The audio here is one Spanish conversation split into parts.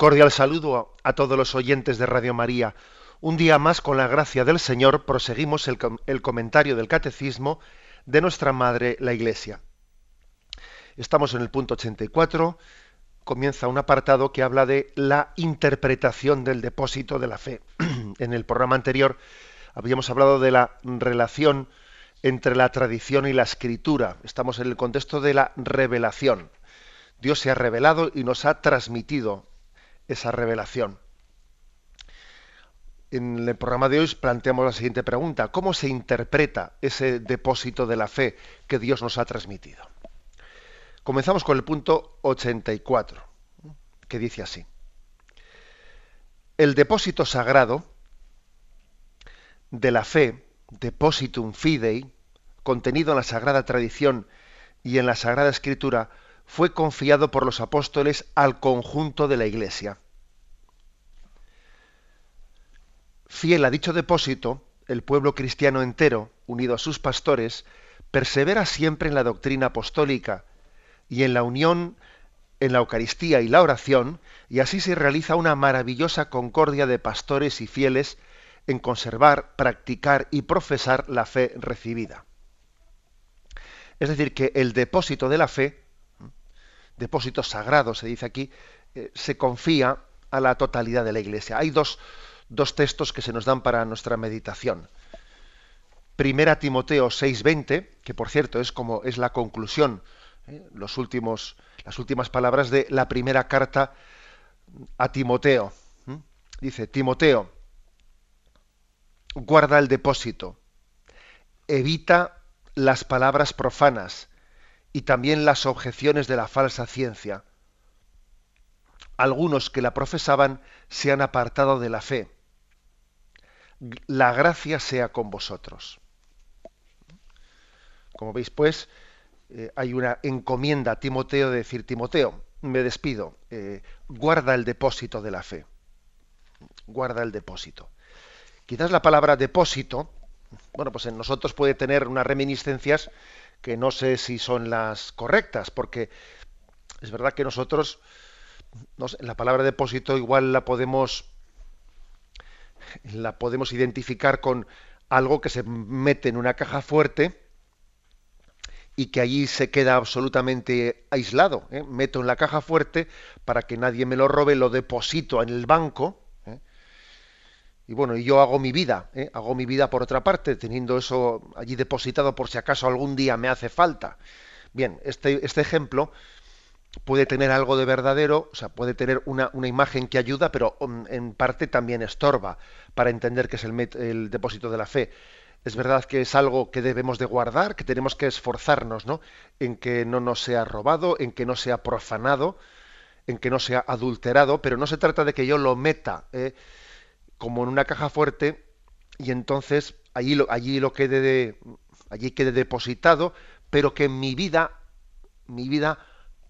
Cordial saludo a todos los oyentes de Radio María. Un día más, con la gracia del Señor, proseguimos el, comentario del Catecismo de nuestra Madre, la Iglesia. Estamos en el punto 84. Comienza un apartado que habla de la interpretación del depósito de la fe. en el programa anterior habíamos hablado de la relación entre la tradición y la escritura. Estamos en el contexto de la revelación. Dios se ha revelado y nos ha transmitido esa revelación. En el programa de hoy planteamos la siguiente pregunta. ¿Cómo se interpreta ese depósito de la fe que Dios nos ha transmitido? Comenzamos con el punto 84, que dice así. El depósito sagrado de la fe, depositum fidei, contenido en la sagrada tradición y en la sagrada escritura, fue confiado por los apóstoles al conjunto de la Iglesia. Fiel a dicho depósito, el pueblo cristiano entero, unido a sus pastores, persevera siempre en la doctrina apostólica y en la unión en la Eucaristía y la oración, y así se realiza una maravillosa concordia de pastores y fieles en conservar, practicar y profesar la fe recibida. Es decir, que el depósito de la fe depósito sagrado, se dice aquí, eh, se confía a la totalidad de la Iglesia. Hay dos, dos, textos que se nos dan para nuestra meditación. Primera Timoteo 6:20, que por cierto es como es la conclusión, eh, los últimos, las últimas palabras de la primera carta a Timoteo. Dice, Timoteo, guarda el depósito, evita las palabras profanas, y también las objeciones de la falsa ciencia. Algunos que la profesaban se han apartado de la fe. La gracia sea con vosotros. Como veis, pues, eh, hay una encomienda a Timoteo de decir, Timoteo, me despido, eh, guarda el depósito de la fe. Guarda el depósito. Quizás la palabra depósito, bueno, pues en nosotros puede tener unas reminiscencias que no sé si son las correctas, porque es verdad que nosotros, la palabra depósito igual la podemos, la podemos identificar con algo que se mete en una caja fuerte y que allí se queda absolutamente aislado. ¿eh? Meto en la caja fuerte para que nadie me lo robe, lo deposito en el banco y bueno, y yo hago mi vida, ¿eh? hago mi vida por otra parte, teniendo eso allí depositado por si acaso algún día me hace falta. Bien, este, este ejemplo puede tener algo de verdadero, o sea, puede tener una, imagen que ayuda, pero um, en parte también estorba para entender que es el, el, depósito de la fe. Es verdad que es algo que debemos de guardar, que tenemos que esforzarnos, ¿no? En que no nos sea robado, en que no sea profanado, en que no sea adulterado, pero no se trata de que yo lo meta. ¿eh? Como en una caja fuerte y entonces allí lo, allí lo quede de, allí quede depositado, pero que mi vida, mi vida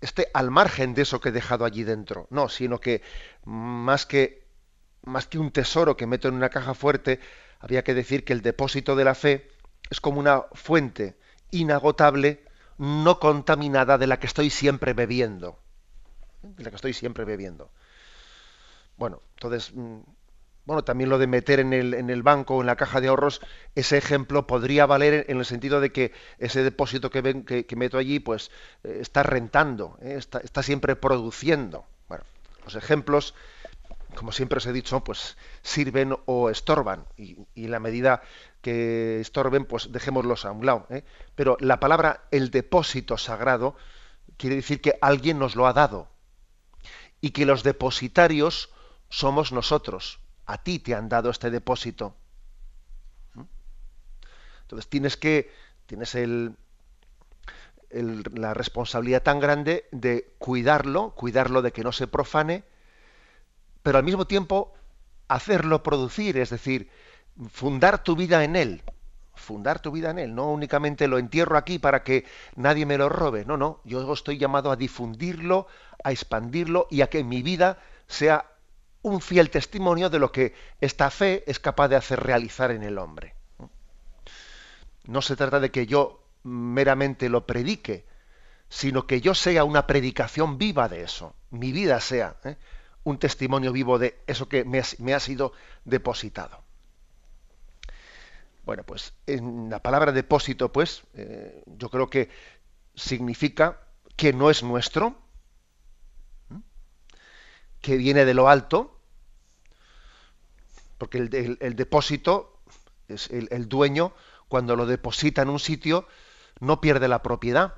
esté al margen de eso que he dejado allí dentro. No, sino que más que más que un tesoro que meto en una caja fuerte, había que decir que el depósito de la fe es como una fuente inagotable, no contaminada de la que estoy siempre bebiendo. De la que estoy siempre bebiendo. Bueno, entonces mm, bueno, también lo de meter en el, en banco o en la caja de ahorros, ese ejemplo podría valer en el sentido de que ese depósito que, meto allí, pues eh, está rentando, eh, está, siempre produciendo. Bueno, los ejemplos, como siempre os he dicho, pues sirven o estorban, y, y la medida que estorben, pues dejémoslos a un lado. ¿eh? Pero la palabra el depósito sagrado quiere decir que alguien nos lo ha dado y que los depositarios somos nosotros a ti te han dado este depósito. ¿Mm? Entonces tienes que, tienes el, la responsabilidad tan grande de cuidarlo, cuidarlo de que no se profane, pero al mismo tiempo hacerlo producir, es decir, fundar tu vida en él, fundar tu vida en él, no únicamente lo entierro aquí para que nadie me lo robe, no, no, yo estoy llamado a difundirlo, a expandirlo y a que mi vida sea un fiel testimonio de lo que esta fe es capaz de hacer realizar en el hombre. No se trata de que yo meramente lo predique, sino que yo sea una predicación viva de eso, mi vida sea ¿eh? un testimonio vivo de eso que me ha, sido depositado. Bueno, pues en la palabra depósito, pues, eh, yo creo que significa que no es nuestro, que viene de lo alto, porque el, depósito, es el, dueño, cuando lo deposita en un sitio, no pierde la propiedad.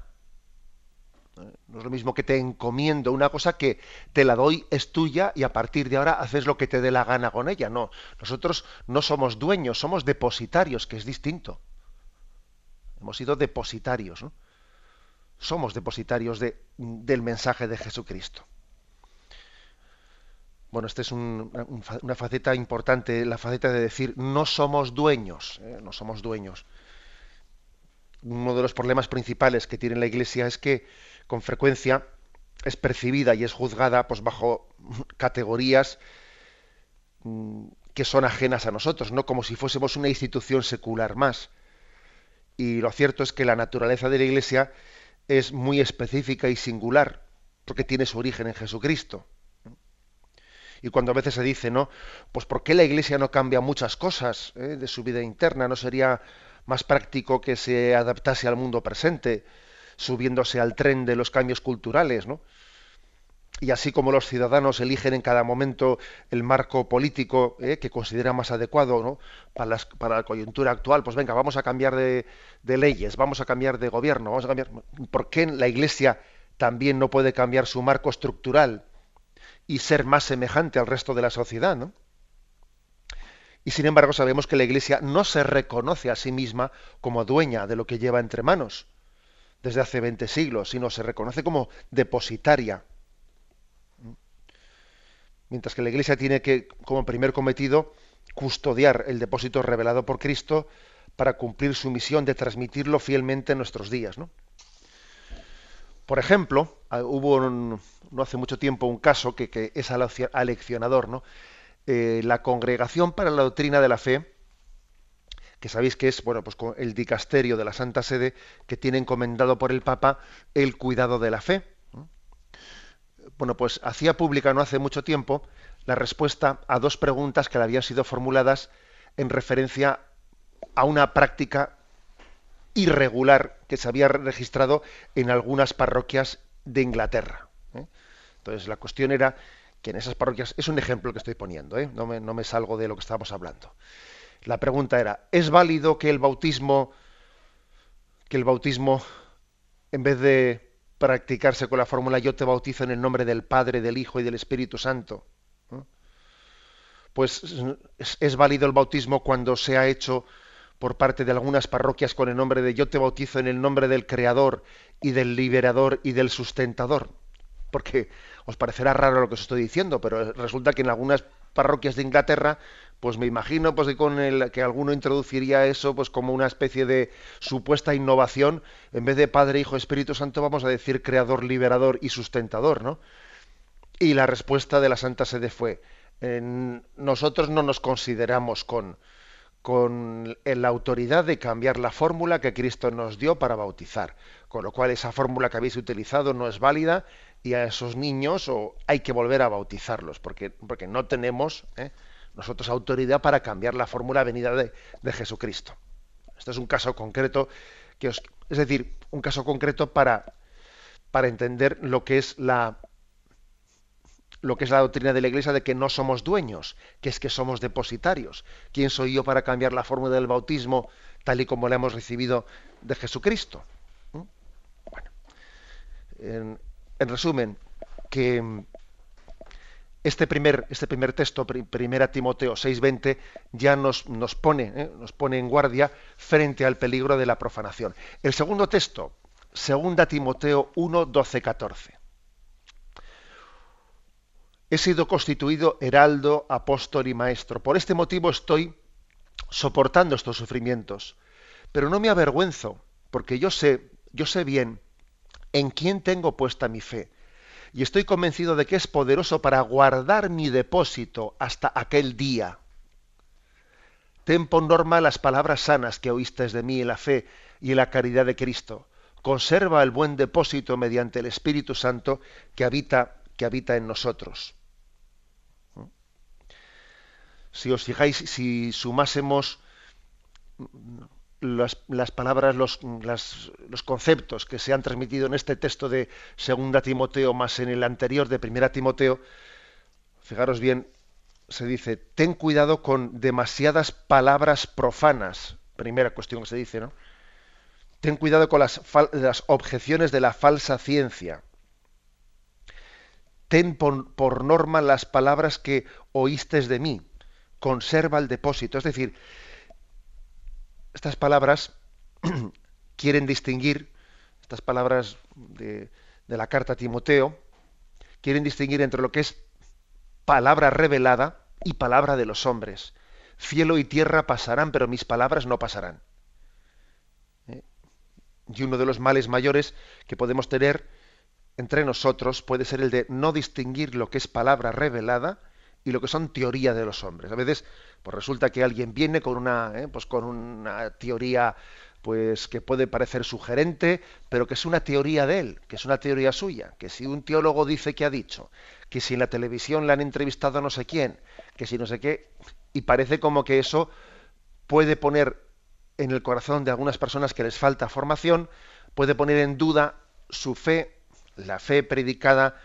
No es lo mismo que te encomiendo una cosa que te la doy, es tuya y a partir de ahora haces lo que te dé la gana con ella. No, nosotros no somos dueños, somos depositarios, que es distinto. Hemos sido depositarios, ¿no? Somos depositarios de, del mensaje de Jesucristo. Bueno, esta es una faceta importante, la faceta de decir no somos dueños, ¿eh? no somos dueños. Uno de los problemas principales que tiene la Iglesia es que con frecuencia es percibida y es juzgada pues, bajo categorías mm, que son ajenas a nosotros, no como si fuésemos una institución secular más. Y lo cierto es que la naturaleza de la Iglesia es muy específica y singular, porque tiene su origen en Jesucristo. Y cuando a veces se dice, ¿no? Pues ¿por qué la Iglesia no cambia muchas cosas eh, de su vida interna? ¿No sería más práctico que se adaptase al mundo presente, subiéndose al tren de los cambios culturales, ¿no? Y así como los ciudadanos eligen en cada momento el marco político eh, que considera más adecuado para, la coyuntura actual, pues venga, vamos a cambiar de, de leyes, vamos a cambiar de gobierno, vamos a cambiar. ¿Por qué la Iglesia también no puede cambiar su marco estructural? Y ser más semejante al resto de la sociedad, ¿no? Y sin embargo sabemos que la Iglesia no se reconoce a sí misma como dueña de lo que lleva entre manos desde hace 20 siglos, sino se reconoce como depositaria. Mientras que la Iglesia tiene que, como primer cometido, custodiar el depósito revelado por Cristo para cumplir su misión de transmitirlo fielmente en nuestros días. ¿no? Por ejemplo, ah, hubo no hace mucho tiempo un caso que, es aleccionador, ¿no? Eh, la Congregación para la Doctrina de la Fe, que sabéis que es bueno, pues el dicasterio de la Santa Sede que tiene encomendado por el Papa el cuidado de la fe. Bueno, pues hacía pública no hace mucho tiempo la respuesta a dos preguntas que le habían sido formuladas en referencia a una práctica irregular que se había registrado en algunas parroquias de Inglaterra. ¿eh? Entonces la cuestión era que en esas parroquias, es un ejemplo que estoy poniendo, ¿eh? no, me, salgo de lo que estamos hablando. La pregunta era, ¿es válido que el bautismo, que el bautismo, en vez de practicarse con la fórmula yo te bautizo en el nombre del Padre, del Hijo y del Espíritu Santo, pues es, es válido el bautismo cuando se ha hecho por parte de algunas parroquias con el nombre de yo te bautizo en el nombre del Creador y del Liberador y del Sustentador. Porque os parecerá raro lo que os estoy diciendo, pero resulta que en algunas parroquias de Inglaterra, pues me imagino pues, que con el que alguno introduciría eso pues como una especie de supuesta innovación, en vez de Padre, Hijo, Espíritu Santo, vamos a decir Creador, Liberador y Sustentador, ¿no? Y la respuesta de la Santa Sede fue, nosotros no nos consideramos con, con la autoridad de cambiar la fórmula que Cristo nos dio para bautizar. Con lo cual esa fórmula que habéis utilizado no es válida y a esos niños o hay que volver a bautizarlos porque, porque no tenemos ¿eh? nosotros autoridad para cambiar la fórmula venida de, de, Jesucristo. Este es un caso concreto que os, es decir, un caso concreto para, para entender lo que es la lo que es la doctrina de la Iglesia de que no somos dueños, que es que somos depositarios. ¿Quién soy yo para cambiar la fórmula del bautismo tal y como la hemos recibido de Jesucristo? ¿Mm? Bueno, en, resumen, que este primer, este primer texto, primera Timoteo 6:20, ya nos, nos, pone, ¿eh? nos pone en guardia frente al peligro de la profanación. El segundo texto, segunda Timoteo 1, 12, 14. He sido constituido heraldo, apóstol y maestro. Por este motivo estoy soportando estos sufrimientos. Pero no me avergüenzo, porque yo sé, yo sé bien en quién tengo puesta mi fe. Y estoy convencido de que es poderoso para guardar mi depósito hasta aquel día. Ten por norma las palabras sanas que oíste de mí en la fe y en la caridad de Cristo. Conserva el buen depósito mediante el Espíritu Santo que habita, que habita en nosotros si os fijáis, si sumásemos las, palabras, los, conceptos que se han transmitido en este texto de Segunda Timoteo más en el anterior de Primera Timoteo, fijaros bien, se dice, ten cuidado con demasiadas palabras profanas. Primera cuestión que se dice, ¿no? Ten cuidado con las, objeciones de la falsa ciencia. Ten por, por norma las palabras que oíste de mí conserva el depósito. Es decir, estas palabras quieren distinguir, estas palabras de, la carta a Timoteo, quieren distinguir entre lo que es palabra revelada y palabra de los hombres. Cielo y tierra pasarán, pero mis palabras no pasarán. ¿Eh? Y uno de los males mayores que podemos tener entre nosotros puede ser el de no distinguir lo que es palabra revelada y lo que son teoría de los hombres. A veces, pues resulta que alguien viene con una, ¿eh? pues con una teoría pues que puede parecer sugerente, pero que es una teoría de él, que es una teoría suya, que si un teólogo dice que ha dicho, que si en la televisión le han entrevistado no sé quién, que si no sé qué, y parece como que eso puede poner en el corazón de algunas personas que les falta formación, puede poner en duda su fe, la fe predicada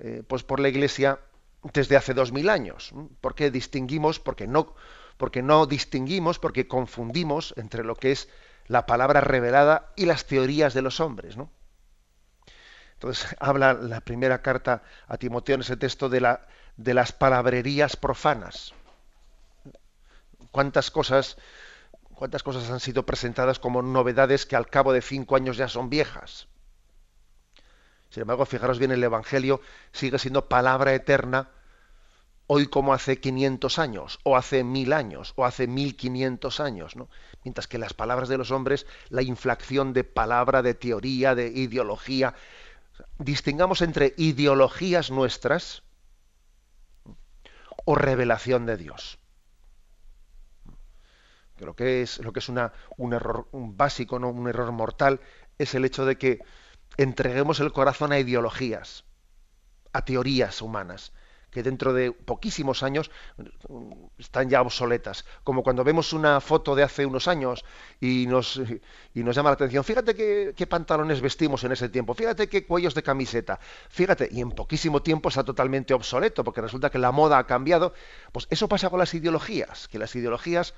eh, pues por la Iglesia desde hace dos mil años. porque distinguimos? Porque no, porque no distinguimos, porque confundimos entre lo que es la palabra revelada y las teorías de los hombres. ¿no? Entonces habla la primera carta a Timoteo en ese texto de, de las palabrerías profanas. ¿Cuántas cosas, ¿Cuántas cosas han sido presentadas como novedades que al cabo de cinco años ya son viejas? Sin embargo, fijaros bien, el Evangelio sigue siendo palabra eterna hoy como hace 500 años, o hace mil años, o hace 1500 años, ¿no? Mientras que las palabras de los hombres, la inflación de palabra, de teoría, de ideología, distingamos entre ideologías nuestras o revelación de Dios. Lo que es, lo que es un error básico, ¿no? un error mortal, es el hecho de que entreguemos el corazón a ideologías, a teorías humanas, que dentro de poquísimos años mm, están ya obsoletas. Como cuando vemos una foto de hace unos años y nos, y nos llama la atención, fíjate qué, qué, pantalones vestimos en ese tiempo, fíjate qué cuellos de camiseta, fíjate, y en poquísimo tiempo está totalmente obsoleto, porque resulta que la moda ha cambiado. Pues eso pasa con las ideologías, que las ideologías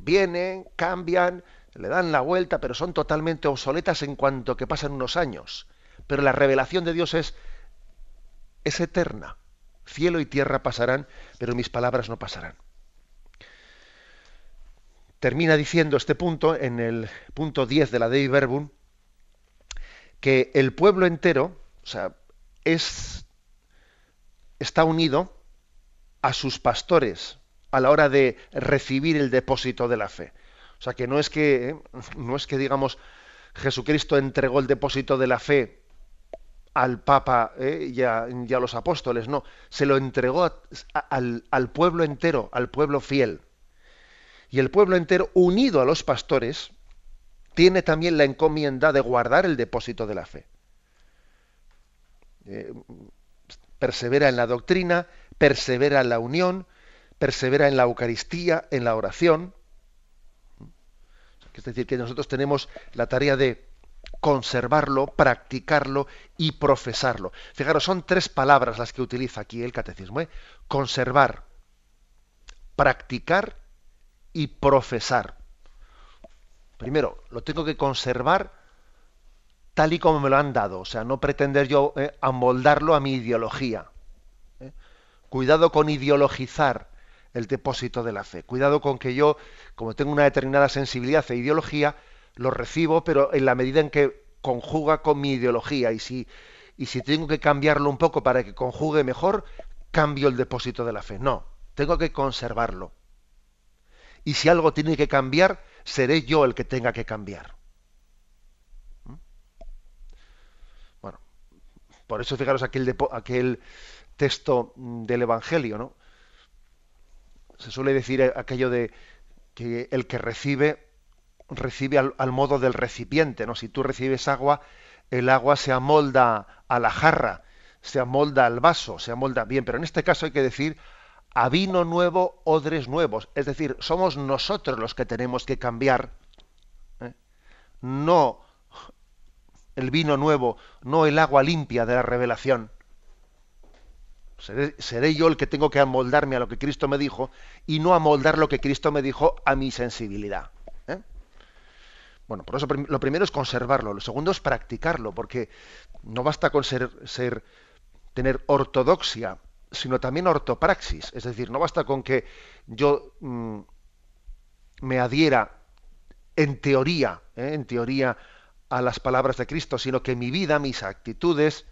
vienen, cambian, le dan la vuelta, pero son totalmente obsoletas en cuanto que pasan unos años. Pero la revelación de Dios es, es eterna. Cielo y tierra pasarán, pero mis palabras no pasarán. Termina diciendo este punto, en el punto 10 de la Dei Verbum, que el pueblo entero, o sea, es, está unido a sus pastores a la hora de recibir el depósito de la fe. O sea que no es que, ¿eh? no es que digamos, Jesucristo entregó el depósito de la fe al Papa ¿eh? y, a, los apóstoles, no, se lo entregó al, pueblo entero, al pueblo fiel. Y el pueblo entero, unido a los pastores, tiene también la encomienda de guardar el depósito de la fe. Eh, persevera en la doctrina, persevera en la unión, persevera en la Eucaristía, en la oración. Es decir, que nosotros tenemos la tarea de conservarlo, practicarlo y profesarlo. Fijaros, son tres palabras las que utiliza aquí el catecismo. ¿eh? Conservar, practicar y profesar. Primero, lo tengo que conservar tal y como me lo han dado, o sea, no pretender yo eh, amoldarlo a mi ideología. ¿eh? Cuidado con ideologizar el depósito de la fe. Cuidado con que yo, como tengo una determinada sensibilidad e ideología, lo recibo, pero en la medida en que conjuga con mi ideología. Y si, y si tengo que cambiarlo un poco para que conjugue mejor, cambio el depósito de la fe. No, tengo que conservarlo. Y si algo tiene que cambiar, seré yo el que tenga que cambiar. ¿Mm? Bueno, por eso fijaros aquel, aquel texto del Evangelio, ¿no? Se suele decir aquello de que el que recibe, recibe al, modo del recipiente, ¿no? Si tú recibes agua, el agua se amolda a la jarra, se amolda al vaso, se amolda bien, pero en este caso hay que decir a vino nuevo, odres nuevos. Es decir, somos nosotros los que tenemos que cambiar, ¿eh? no el vino nuevo, no el agua limpia de la revelación. Seré, yo el que tengo que amoldarme a lo que Cristo me dijo y no amoldar lo que Cristo me dijo a mi sensibilidad. Bueno, por eso lo primero es conservarlo, lo segundo es practicarlo, porque no basta con ser, ser tener ortodoxia, sino también ortopraxis. Es decir, no basta con que yo mm, me adhiera en teoría, ¿eh? en teoría a las palabras de Cristo, sino que mi vida, mis actitudes,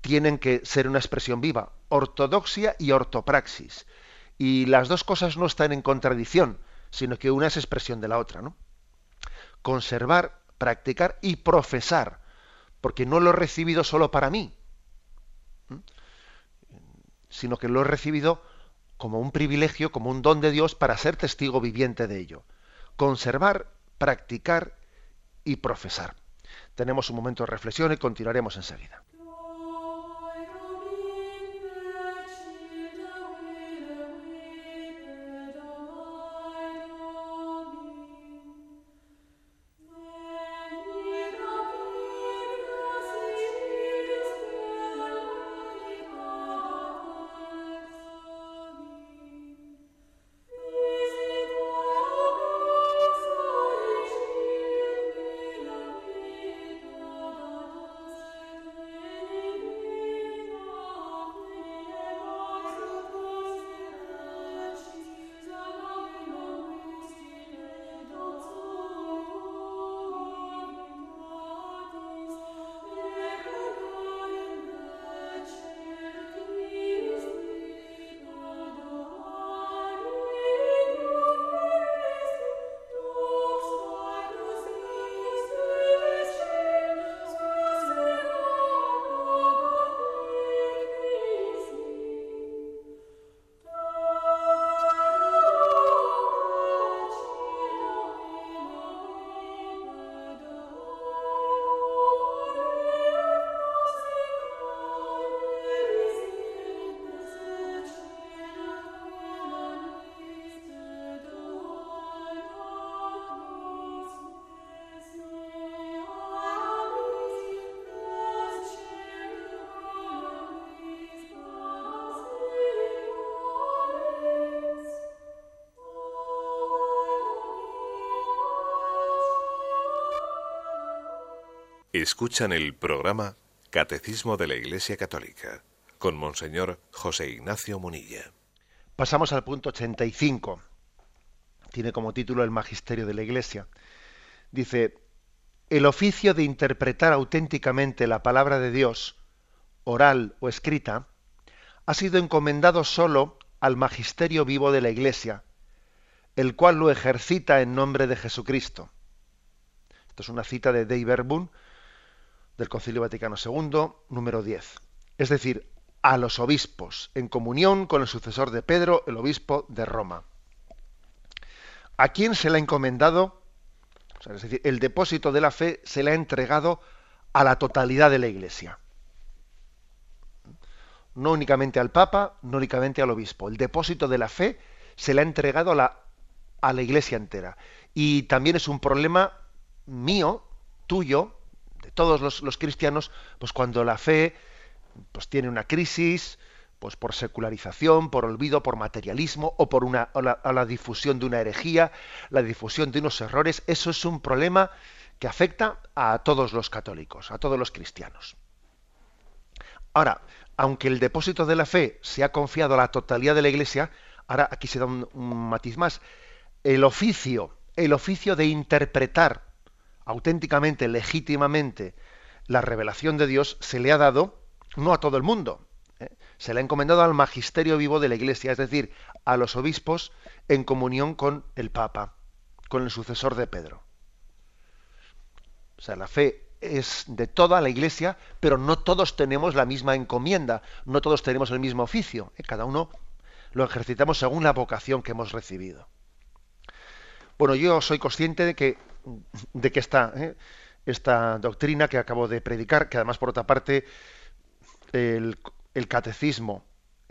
tienen que ser una expresión viva, ortodoxia y ortopraxis. Y las dos cosas no están en contradicción, sino que una es expresión de la otra, ¿no? conservar, practicar y profesar, porque no lo he recibido solo para mí, sino que lo he recibido como un privilegio, como un don de Dios para ser testigo viviente de ello. Conservar, practicar y profesar. Tenemos un momento de reflexión y continuaremos enseguida. Escuchan el programa Catecismo de la Iglesia Católica con Monseñor José Ignacio Munilla. Pasamos al punto 85. Tiene como título el Magisterio de la Iglesia. Dice, el oficio de interpretar auténticamente la palabra de Dios, oral o escrita, ha sido encomendado solo al magisterio vivo de la Iglesia, el cual lo ejercita en nombre de Jesucristo. Esto es una cita de Dave Boone, del Concilio Vaticano II, número 10. Es decir, a los obispos, en comunión con el sucesor de Pedro, el obispo de Roma. ¿A quién se le ha encomendado? es decir, el depósito de la fe se le ha entregado a la totalidad de la Iglesia. No únicamente al Papa, no únicamente al obispo. El depósito de la fe se le ha entregado a la, a la Iglesia entera. Y también es un problema mío, tuyo, todos los, cristianos, pues cuando la fe pues tiene una crisis, pues por secularización, por olvido, por materialismo o por una la, difusión de una herejía, la difusión de unos errores, eso es un problema que afecta a todos los católicos, a todos los cristianos. Ahora, aunque el depósito de la fe se ha confiado a la totalidad de la Iglesia, ahora aquí se da un, un matiz más, el oficio, el oficio de interpretar auténticamente, legítimamente, la revelación de Dios se le ha dado no a todo el mundo, ¿eh? se le ha encomendado al magisterio vivo de la Iglesia, es decir, a los obispos en comunión con el Papa, con el sucesor de Pedro. O sea, la fe es de toda la Iglesia, pero no todos tenemos la misma encomienda, no todos tenemos el mismo oficio. ¿eh? Cada uno lo ejercitamos según la vocación que hemos recibido. Bueno, yo soy consciente de que, de que esta, ¿eh? esta doctrina que acabo de predicar, que además por otra parte el, el catecismo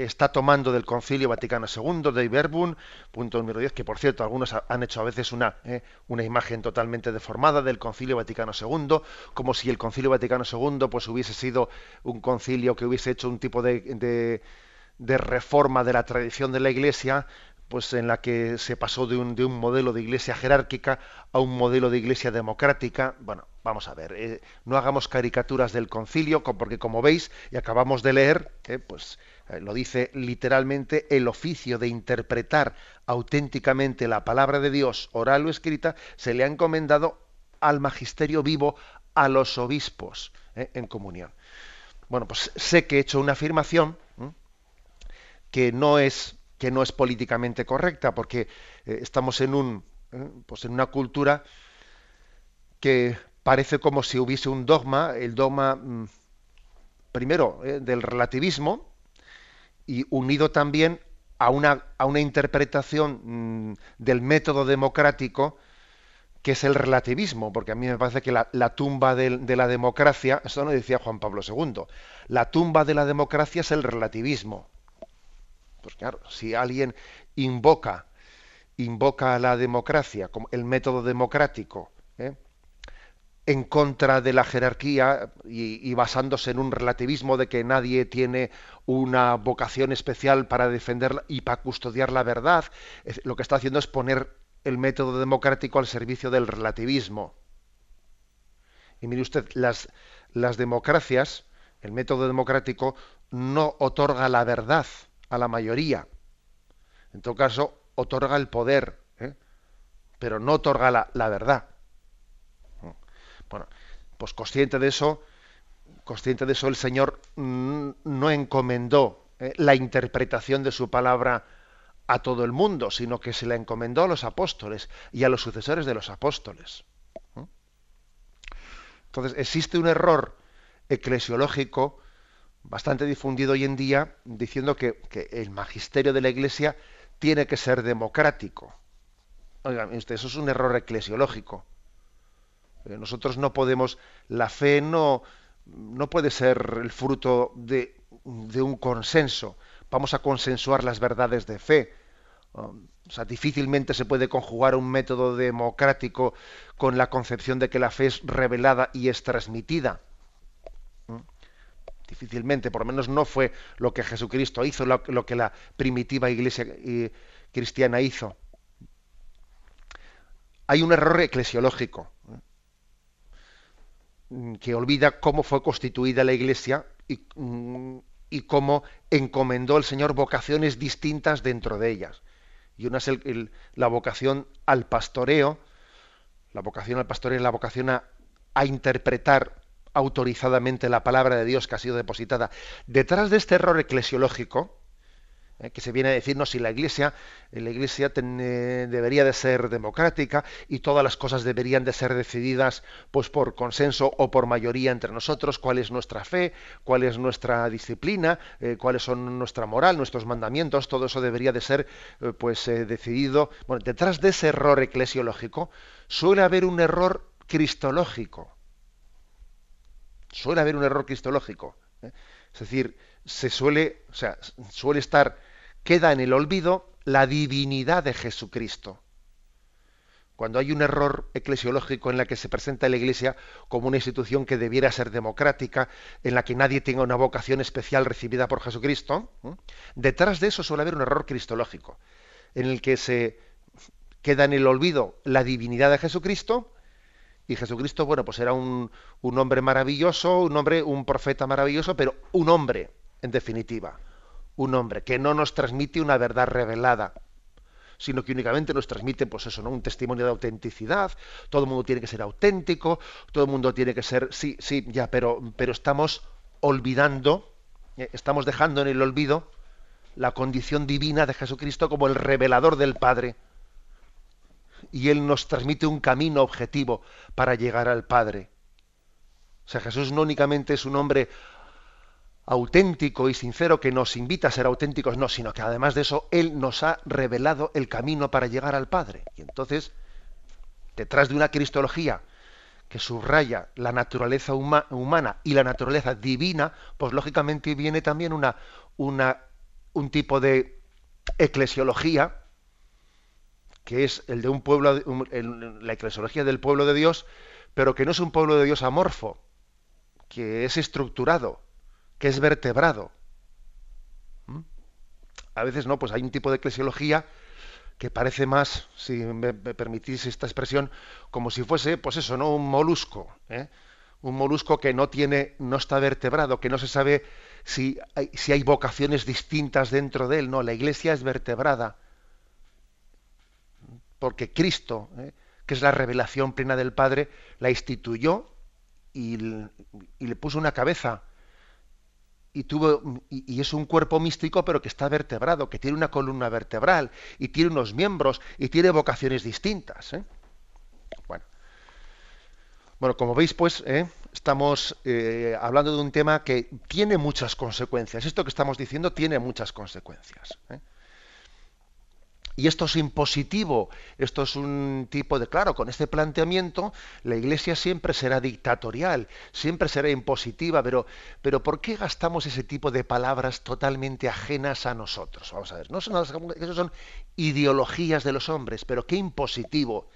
está tomando del Concilio Vaticano II, de Iberbun, punto número 10, que por cierto algunos han hecho a veces una, eh, una imagen totalmente deformada del Concilio Vaticano II, como si el Concilio Vaticano II pues hubiese sido un concilio que hubiese hecho un tipo de, de, de reforma de la tradición de la Iglesia, pues en la que se pasó de un, de un, modelo de iglesia jerárquica a un modelo de iglesia democrática. Bueno, vamos a ver, eh, no hagamos caricaturas del concilio, porque como veis, y acabamos de leer, eh, pues eh, lo dice literalmente, el oficio de interpretar auténticamente la palabra de Dios, oral o escrita, se le ha encomendado al magisterio vivo, a los obispos en comunión. Bueno, pues sé que he hecho una afirmación que no es que no es políticamente correcta, porque eh, estamos en un eh, pues en una cultura que parece como si hubiese un dogma, el dogma mm, primero eh, del relativismo y unido también a una, a una interpretación mm, del método democrático que es el relativismo, porque a mí me parece que la, tumba de, de, la democracia, esto no decía Juan Pablo II, la tumba de la democracia es el relativismo. Pues claro, si alguien invoca, invoca a la democracia, el método democrático, ¿eh? en contra de la jerarquía y, basándose en un relativismo de que nadie tiene una vocación especial para defender y para custodiar la verdad, lo que está haciendo es poner el método democrático al servicio del relativismo. Y mire usted, las democracias, el método democrático no otorga la verdad, a la mayoría. En todo caso, otorga el poder, ¿eh? pero no otorga la, verdad. Bueno, pues consciente de eso, consciente de eso, el Señor no encomendó ¿eh? la interpretación de su palabra a todo el mundo, sino que se la encomendó a los apóstoles y a los sucesores de los apóstoles. Entonces, existe un error eclesiológico bastante difundido hoy en día diciendo que, el magisterio de la Iglesia tiene que ser democrático. Oigan, usted, eso es un error eclesiológico. Eh, nosotros no podemos, la fe no, no puede ser el fruto de, de un consenso. Vamos a consensuar las verdades de fe. Um, o sea, difícilmente se puede conjugar un método democrático con la concepción de que la fe es revelada y es transmitida difícilmente, por lo menos no fue lo que Jesucristo hizo, lo, que la primitiva iglesia eh, cristiana hizo. Hay un error eclesiológico ¿eh? que olvida cómo fue constituida la iglesia y, mm, y, cómo encomendó el Señor vocaciones distintas dentro de ellas. Y una es la vocación al pastoreo, la vocación al pastoreo es la vocación a interpretar autorizadamente la palabra de Dios que ha sido depositada. Detrás de este error eclesiológico, eh, que se viene a decirnos si la Iglesia, eh, la Iglesia eh, debería de ser democrática y todas las cosas deberían de ser decididas pues por consenso o por mayoría entre nosotros, cuál es nuestra fe, cuál es nuestra disciplina, cuáles son nuestra moral, nuestros mandamientos, todo eso debería de ser pues decidido. Bueno, detrás de ese error eclesiológico suele haber un error cristológico suele haber un error cristológico. ¿eh? Es decir, se suele, o sea, suele estar, queda en el olvido la divinidad de Jesucristo. Cuando hay un error eclesiológico en la que se presenta la Iglesia como una institución que debiera ser democrática, en la que nadie tenga una vocación especial recibida por Jesucristo, ¿eh? detrás de eso suele haber un error cristológico, en el que se queda en el olvido la divinidad de Jesucristo y Jesucristo, bueno, pues era un, un, hombre maravilloso, un hombre, un profeta maravilloso, pero un hombre, en definitiva. Un hombre que no nos transmite una verdad revelada, sino que únicamente nos transmite, pues eso, ¿no? Un testimonio de autenticidad. Todo el mundo tiene que ser auténtico, todo el mundo tiene que ser, sí, sí, ya, pero, pero estamos olvidando, Eh, estamos dejando en el olvido la condición divina de Jesucristo como el revelador del Padre. Y Él nos transmite un camino objetivo para llegar al Padre. O sea, Jesús no únicamente es un hombre auténtico y sincero que nos invita a ser auténticos, no, sino que además de eso, Él nos ha revelado el camino para llegar al Padre. Y entonces, detrás de una cristología que subraya la naturaleza humana y la naturaleza divina, pues lógicamente viene también una, un tipo de eclesiología, que es el de un pueblo, la eclesiología del pueblo de Dios, pero que no es un pueblo de Dios amorfo, que es estructurado, que es vertebrado. ¿Mm? A veces no, pues hay un tipo de eclesiología que parece más, si me, permitís esta expresión, como si fuese, pues eso, ¿no? Un molusco, ¿eh? un molusco que no tiene, no está vertebrado, que no se sabe si hay, si hay vocaciones distintas dentro de él. No, la Iglesia es vertebrada, porque Cristo, ¿eh? que es la revelación plena del Padre, la instituyó y, le puso una cabeza y, tuvo, y, es un cuerpo místico pero que está vertebrado, que tiene una columna vertebral y tiene unos miembros y tiene vocaciones distintas. ¿eh? Bueno. bueno, como veis, pues ¿eh? estamos hablando de un tema que tiene muchas consecuencias. Esto que estamos diciendo tiene muchas consecuencias. Y esto es impositivo, esto es un tipo de, claro, con este planteamiento la Iglesia siempre será dictatorial, siempre será impositiva, pero, pero ¿por qué gastamos ese tipo de palabras totalmente ajenas a nosotros? Vamos a ver, no son, eso son ideologías de los hombres, pero qué impositivo.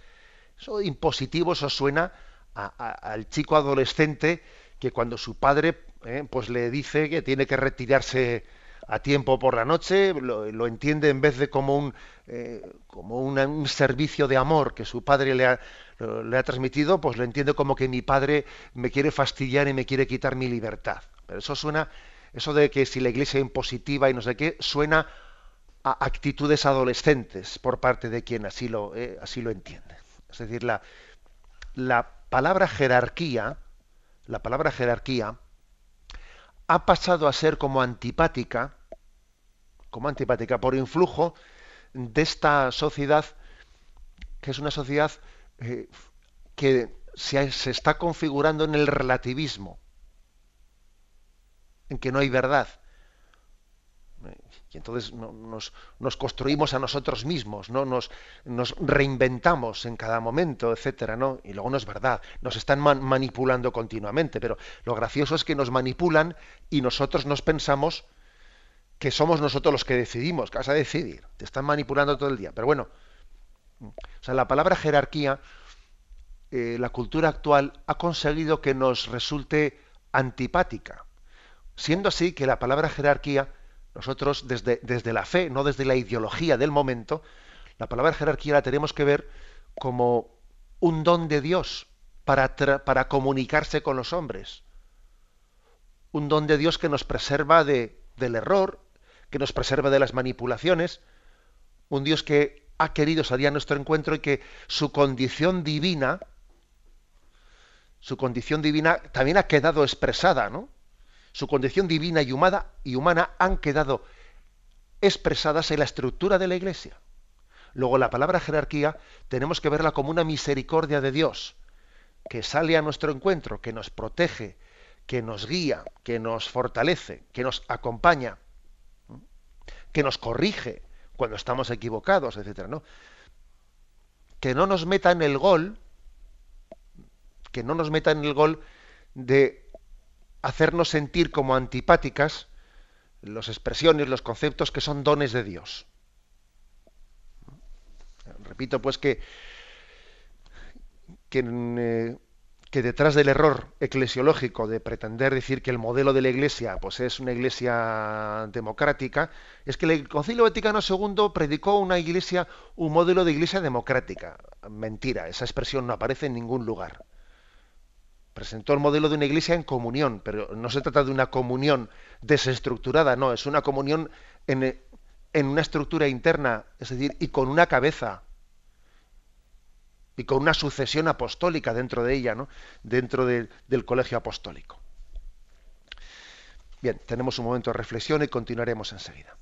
Eso impositivo, eso suena al chico adolescente que cuando su padre eh, pues le dice que tiene que retirarse a tiempo por la noche, lo, entiende en vez de como un, eh, como un servicio de amor que su padre le ha, le ha transmitido, pues lo entiende como que mi padre me quiere fastidiar y me quiere quitar mi libertad. Pero eso suena, eso de que si la iglesia es impositiva y no sé qué, suena a actitudes adolescentes por parte de quien así lo, eh, así lo entiende. Es decir, la, la palabra jerarquía, la palabra jerarquía, ha pasado a ser como antipática, como antipática, por influjo de esta sociedad, que es una sociedad eh, que se, está configurando en el relativismo, en que no hay verdad, y entonces nos, construimos a nosotros mismos, ¿no? Nos, nos, reinventamos en cada momento, etcétera, ¿no? Y luego no es verdad, nos están manipulando continuamente, pero lo gracioso es que nos manipulan y nosotros nos pensamos que somos nosotros los que decidimos, que vas a decidir, te están manipulando todo el día. Pero bueno, o sea, la palabra jerarquía, eh, la cultura actual ha conseguido que nos resulte antipática, siendo así que la palabra jerarquía nosotros desde, desde la fe, no desde la ideología del momento, la palabra jerarquía la tenemos que ver como un don de Dios para, para comunicarse con los hombres. Un don de Dios que nos preserva de, del error, que nos preserva de las manipulaciones. Un Dios que ha querido salir a nuestro encuentro y que su condición divina, su condición divina también ha quedado expresada, ¿no? su condición divina y humana, y humana han quedado expresadas en la estructura de la Iglesia. Luego la palabra jerarquía tenemos que verla como una misericordia de Dios, que sale a nuestro encuentro, que nos protege, que nos guía, que nos fortalece, que nos acompaña, que nos corrige cuando estamos equivocados, etcétera, ¿no? Que no nos meta en el gol, que no nos meta en el gol de hacernos sentir como antipáticas las expresiones, los conceptos que son dones de Dios. Repito pues que, que, eh, que, detrás del error eclesiológico de pretender decir que el modelo de la Iglesia pues es una Iglesia democrática, es que el Concilio Vaticano II predicó una Iglesia, un modelo de Iglesia democrática. Mentira, esa expresión no aparece en ningún lugar presentó el modelo de una iglesia en comunión, pero no se trata de una comunión desestructurada, no, es una comunión en, una estructura interna, es decir, y con una cabeza, y con una sucesión apostólica dentro de ella, ¿no? dentro del colegio apostólico. Bien, tenemos un momento de reflexión y continuaremos enseguida.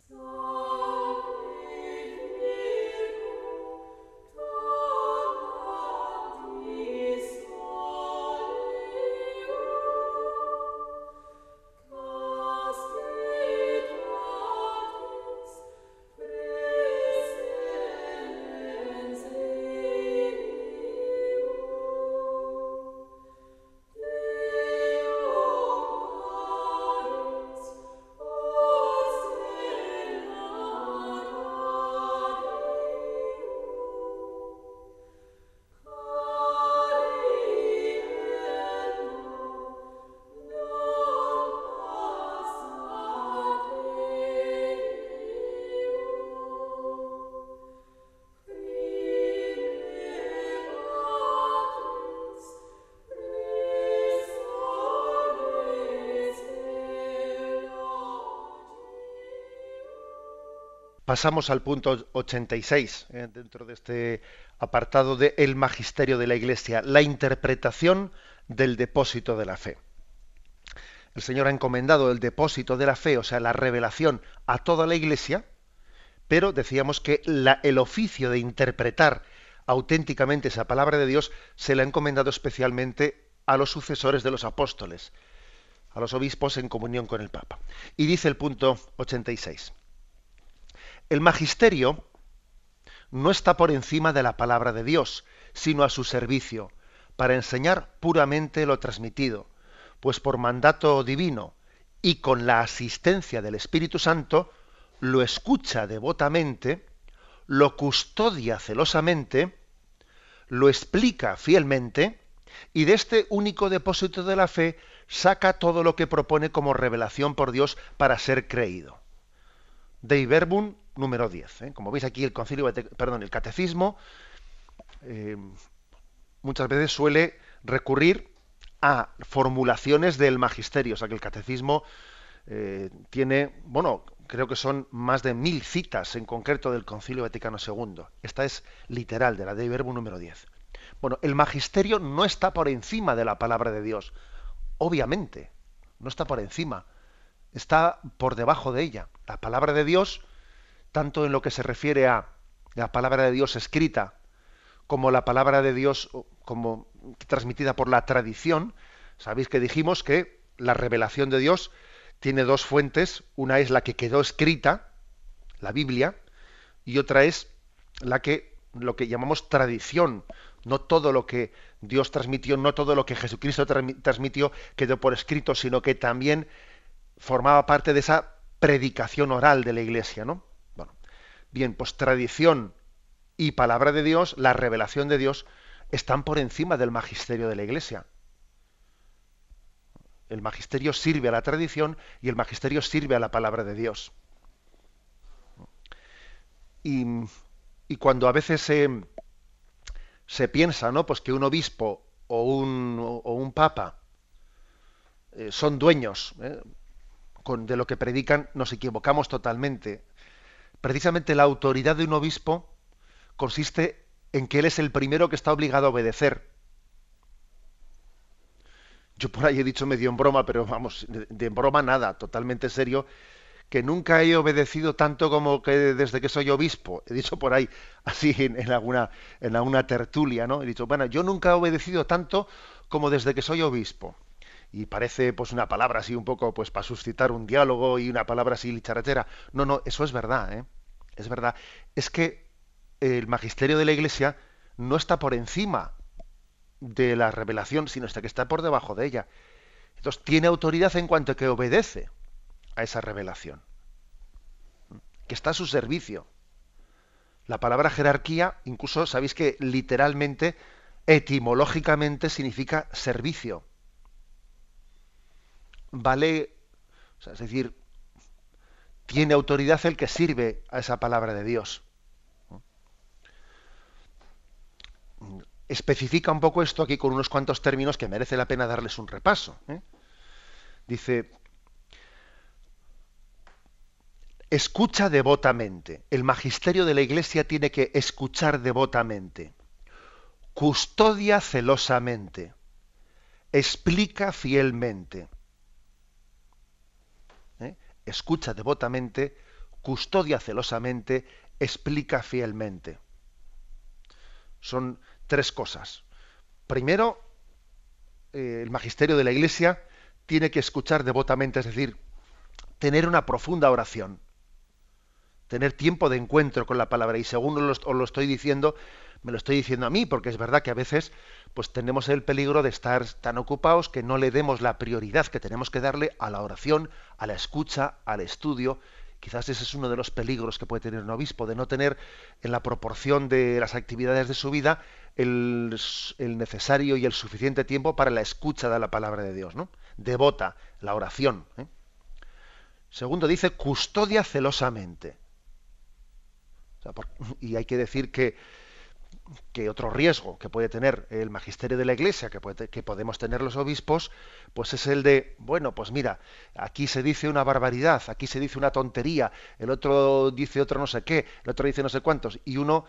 Pasamos al punto 86, eh, dentro de este apartado de el magisterio de la Iglesia, la interpretación del depósito de la fe. El Señor ha encomendado el depósito de la fe, o sea, la revelación, a toda la Iglesia, pero decíamos que el oficio de interpretar auténticamente esa palabra de Dios se le ha encomendado especialmente a los sucesores de los apóstoles, a los obispos en comunión con el Papa. Y dice el punto 86. El magisterio no está por encima de la palabra de Dios, sino a su servicio, para enseñar puramente lo transmitido, pues por mandato divino y con la asistencia del Espíritu Santo, lo escucha devotamente, lo custodia celosamente, lo explica fielmente, y de este único depósito de la fe saca todo lo que propone como revelación por Dios para ser creído. Dei verbum número 10. ¿eh? Como veis aquí el concilio, perdón, el catecismo eh, muchas veces suele recurrir a formulaciones del magisterio, o sea que el catecismo eh, tiene, bueno, creo que son más de mil citas en concreto del Concilio Vaticano II. Esta es literal, de la Dei Verbum número 10. Bueno, el magisterio no está por encima de la palabra de Dios, obviamente, no está por encima, está por debajo de ella. La palabra de Dios tanto en lo que se refiere a la palabra de Dios escrita como la palabra de Dios como transmitida por la tradición, sabéis que dijimos que la revelación de Dios tiene dos fuentes, una es la que quedó escrita, la Biblia, y otra es la que lo que llamamos tradición, no todo lo que Dios transmitió, no todo lo que Jesucristo transmitió quedó por escrito, sino que también formaba parte de esa predicación oral de la Iglesia, ¿no? Bien, pues tradición y palabra de Dios, la revelación de Dios, están por encima del magisterio de la Iglesia. El magisterio sirve a la tradición y el magisterio sirve a la palabra de Dios. Y, cuando a veces se, piensa, ¿no? Pues que un obispo o un, o un papa eh, son dueños ¿eh? Con, de lo que predican, nos equivocamos totalmente precisamente la autoridad de un obispo consiste en que él es el primero que está obligado a obedecer. Yo por ahí he dicho medio en broma, pero vamos, de, broma nada, totalmente serio, que nunca he obedecido tanto como que desde que soy obispo. He dicho por ahí, así en, alguna, en alguna tertulia, ¿no? He dicho, bueno, yo nunca he obedecido tanto como desde que soy obispo. Y parece pues una palabra así un poco pues para suscitar un diálogo y una palabra así licharachera. No, no, eso es verdad, ¿eh? Es verdad. Es que el magisterio de la Iglesia no está por encima de la revelación, sino que está por debajo de ella. Entonces tiene autoridad en cuanto que obedece a esa revelación, que está a su servicio. La palabra jerarquía, incluso sabéis que literalmente, etimológicamente significa servicio. Vale, es decir, tiene autoridad el que sirve a esa palabra de Dios. Especifica un poco esto aquí con unos cuantos términos que merece la pena darles un repaso. ¿eh? Dice, escucha devotamente. El magisterio de la Iglesia tiene que escuchar devotamente. Custodia celosamente. Explica fielmente escucha devotamente, custodia celosamente, explica fielmente. Son tres cosas. Primero, eh, el magisterio de la Iglesia tiene que escuchar devotamente, es decir, tener una profunda oración, tener tiempo de encuentro con la palabra. Y según os lo, estoy diciendo, me lo estoy diciendo a mí, porque es verdad que a veces pues tenemos el peligro de estar tan ocupados que no le demos la prioridad que tenemos que darle a la oración, a la escucha, al estudio. Quizás ese es uno de los peligros que puede tener un obispo, de no tener en la proporción de las actividades de su vida el, necesario y el suficiente tiempo para la escucha de la palabra de Dios, ¿no? Devota, la oración. ¿eh? Segundo, dice custodia celosamente. y hay que decir que, que, otro riesgo que puede tener el magisterio de la Iglesia, que, que podemos tener los obispos, pues es el de, bueno, pues mira, aquí se dice una barbaridad, aquí se dice una tontería, el otro dice otro no sé qué, el otro dice no sé cuántos, y uno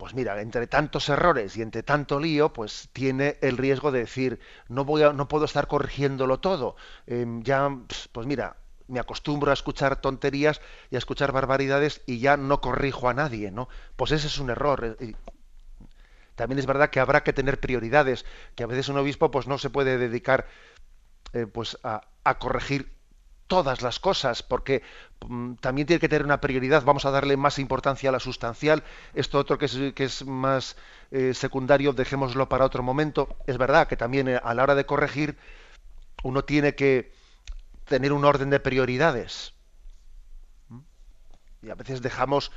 pues mira, entre tantos errores y entre tanto lío, pues tiene el riesgo de decir, no voy a, no puedo estar corrigiéndolo todo. Em, ya, pues mira, me acostumbro a escuchar tonterías y a escuchar barbaridades y ya no corrijo a nadie, ¿no? Pues ese es un error. También es verdad que habrá que tener prioridades, que a veces un obispo pues no se puede dedicar eh, pues a, a corregir todas las cosas, porque mm, también tiene que tener una prioridad. Vamos a darle más importancia a la sustancial. Esto otro que es, que es más eh, secundario, dejémoslo para otro momento. Es verdad que también eh, a la hora de corregir uno tiene que tener un orden de prioridades. ¿Mm? Y a veces dejamos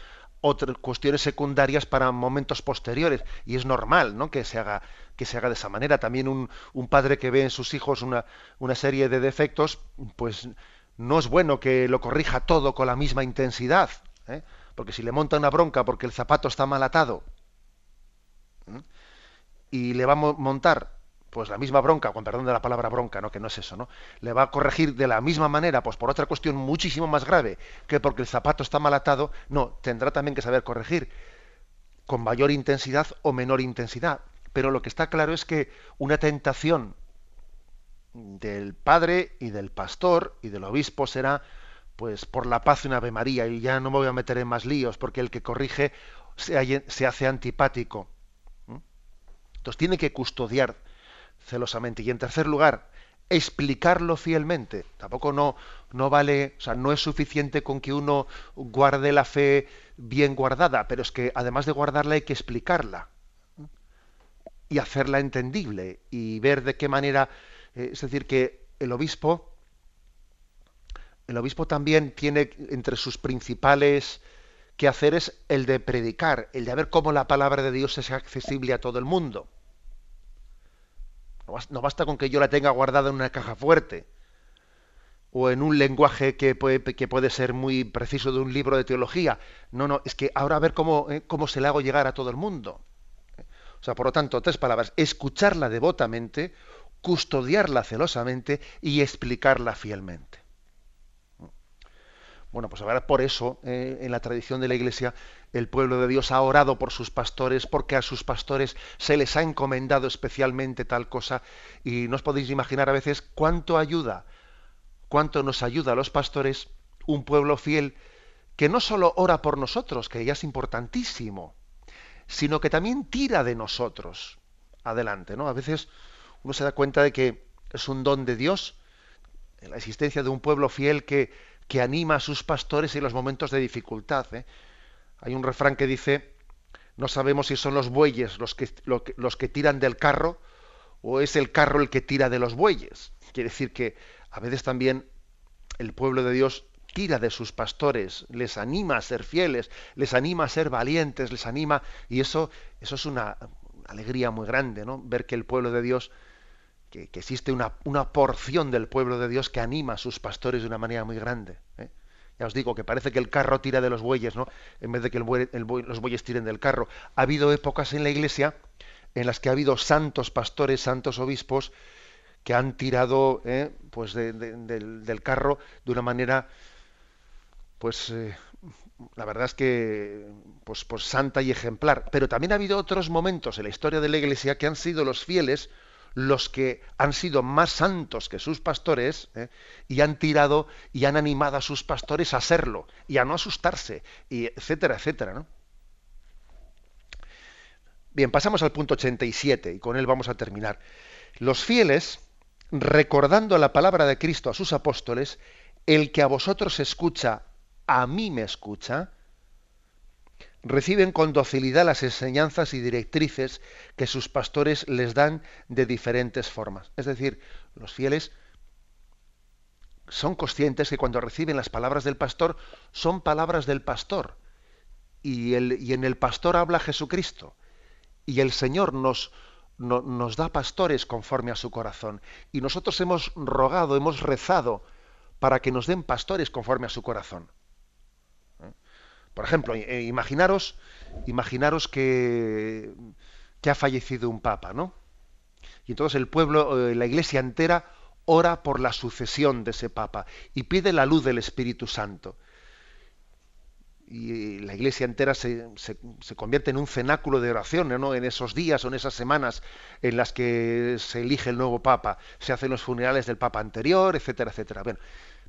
otras cuestiones secundarias para momentos posteriores y es normal ¿no? que se haga que se haga de esa manera también un, padre que ve en sus hijos una, una serie de defectos pues no es bueno que lo corrija todo con la misma intensidad, ¿eh? porque si le monta una bronca porque el zapato está mal atado y le va a montar pues la misma bronca, con perdón de la palabra bronca, ¿no? que no es eso, ¿no? Le va a corregir de la misma manera, pues por otra cuestión muchísimo más grave, que porque el zapato está mal atado, no, tendrá también que saber corregir con mayor intensidad o menor intensidad. Pero lo que está claro es que una tentación del padre y del pastor y del obispo será pues por la paz una Ave María y ya no me voy a meter en más líos porque el que corrige se hace antipático. Entonces tiene que custodiar celosamente y en tercer lugar explicarlo fielmente. Tampoco no, no vale, o sea, no es suficiente con que uno guarde la fe bien guardada, pero es que además de guardarla hay que explicarla y hacerla entendible y ver de qué manera eh, es decir, que el obispo, el obispo también tiene entre sus principales quehaceres el de predicar, el de ver cómo la palabra de Dios es accesible a todo el mundo. No basta con que yo la tenga guardada en una caja fuerte o en un lenguaje que puede, que puede ser muy preciso de un libro de teología. No, no, es que ahora a ver cómo, eh, cómo se le hago llegar a todo el mundo. O sea, por lo tanto, tres palabras. Escucharla devotamente, custodiarla celosamente y explicarla fielmente. Bueno, pues ahora por eso, eh, en la tradición de la Iglesia, el pueblo de Dios ha orado por sus pastores, porque a sus pastores se les ha encomendado especialmente tal cosa, y no os podéis imaginar a veces cuánto ayuda, cuánto nos ayuda a los pastores un pueblo fiel que no solo ora por nosotros, que ya es importantísimo, sino que también tira de nosotros adelante, ¿no? A veces uno se da cuenta de que es un don de Dios, la existencia de un pueblo fiel que, que anima a sus pastores en los momentos de dificultad. ¿eh? Hay un refrán que dice, no sabemos si son los bueyes los que, los que tiran del carro o es el carro el que tira de los bueyes. Quiere decir que a veces también el pueblo de Dios tira de sus pastores, les anima a ser fieles, les anima a ser valientes, les anima y eso eso es una alegría muy grande, ¿no? Ver que el pueblo de Dios que, existe una, una, porción del pueblo de Dios que anima a sus pastores de una manera muy grande. ¿eh? Ya os digo que parece que el carro tira de los bueyes, ¿no? En vez de que los bueyes tiren del carro. Ha habido épocas en la Iglesia en las que ha habido santos pastores, santos obispos que han tirado, ¿eh? pues del, carro de una manera, pues eh, la verdad es que pues, pues santa y ejemplar. Pero también ha habido otros momentos en la historia de la Iglesia que han sido los fieles los que han sido más santos que sus pastores ¿eh? y han tirado y han animado a sus pastores a serlo y a no asustarse, y etcétera, etcétera. Bien, pasamos al punto 87 y con él vamos a terminar. Los fieles, recordando la palabra de Cristo a sus apóstoles, el que a vosotros escucha, a mí me escucha, reciben con docilidad las enseñanzas y directrices que sus pastores les dan de diferentes formas. Es decir, los fieles son conscientes que cuando reciben las palabras del pastor son palabras del pastor y, en el pastor habla Jesucristo y el Señor nos, nos da pastores conforme a su corazón y nosotros hemos rogado, hemos rezado para que nos den pastores conforme a su corazón. Por ejemplo, eh, imaginaros, imaginaros que, que ha fallecido un papa, ¿no? Y entonces el pueblo, eh, la iglesia entera, ora por la sucesión de ese papa y pide la luz del Espíritu Santo. Y la iglesia entera se, se, convierte en un cenáculo de oración ¿no? en esos días o en esas semanas en las que se elige el nuevo papa, se hacen los funerales del papa anterior, etcétera, etcétera. Bueno,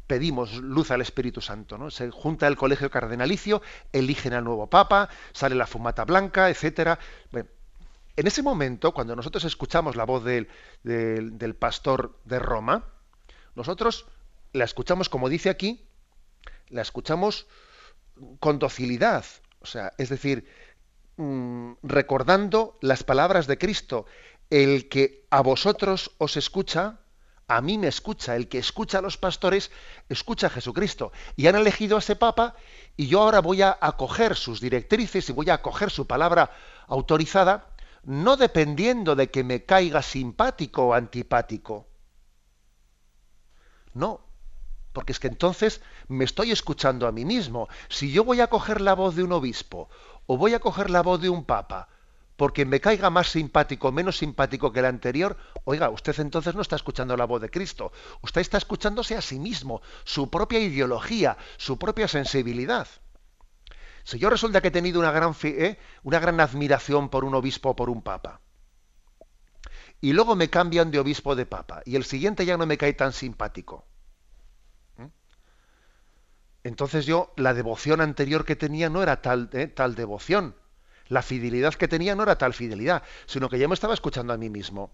pedimos luz al Espíritu Santo. ¿no? Se junta el colegio cardenalicio, eligen al nuevo Papa, sale la fumata blanca, etcétera. en ese momento, cuando nosotros escuchamos la voz del, del, pastor de Roma, nosotros la escuchamos, como dice aquí, la escuchamos con docilidad. O sea, es decir, mm, recordando las palabras de Cristo, el que a vosotros os escucha, a mí me escucha, el que escucha a los pastores, escucha a Jesucristo. Y han elegido a ese Papa y yo ahora voy a acoger sus directrices y voy a acoger su palabra autorizada, no dependiendo de que me caiga simpático o antipático. No, porque es que entonces me estoy escuchando a mí mismo. Si yo voy a coger la voz de un obispo o voy a coger la voz de un papa porque me caiga más simpático menos simpático que el anterior, oiga, usted entonces no está escuchando la voz de Cristo, usted está escuchándose a sí mismo, su propia ideología, su propia sensibilidad. Si yo resulta que he tenido una gran, ¿eh? una gran admiración por un obispo o por un papa, y luego me cambian de obispo de papa, y el siguiente ya no me cae tan simpático, entonces yo, la devoción anterior que tenía no era tal, ¿eh? tal devoción, la fidelidad que tenía no era tal fidelidad, sino que ya me estaba escuchando a mí mismo.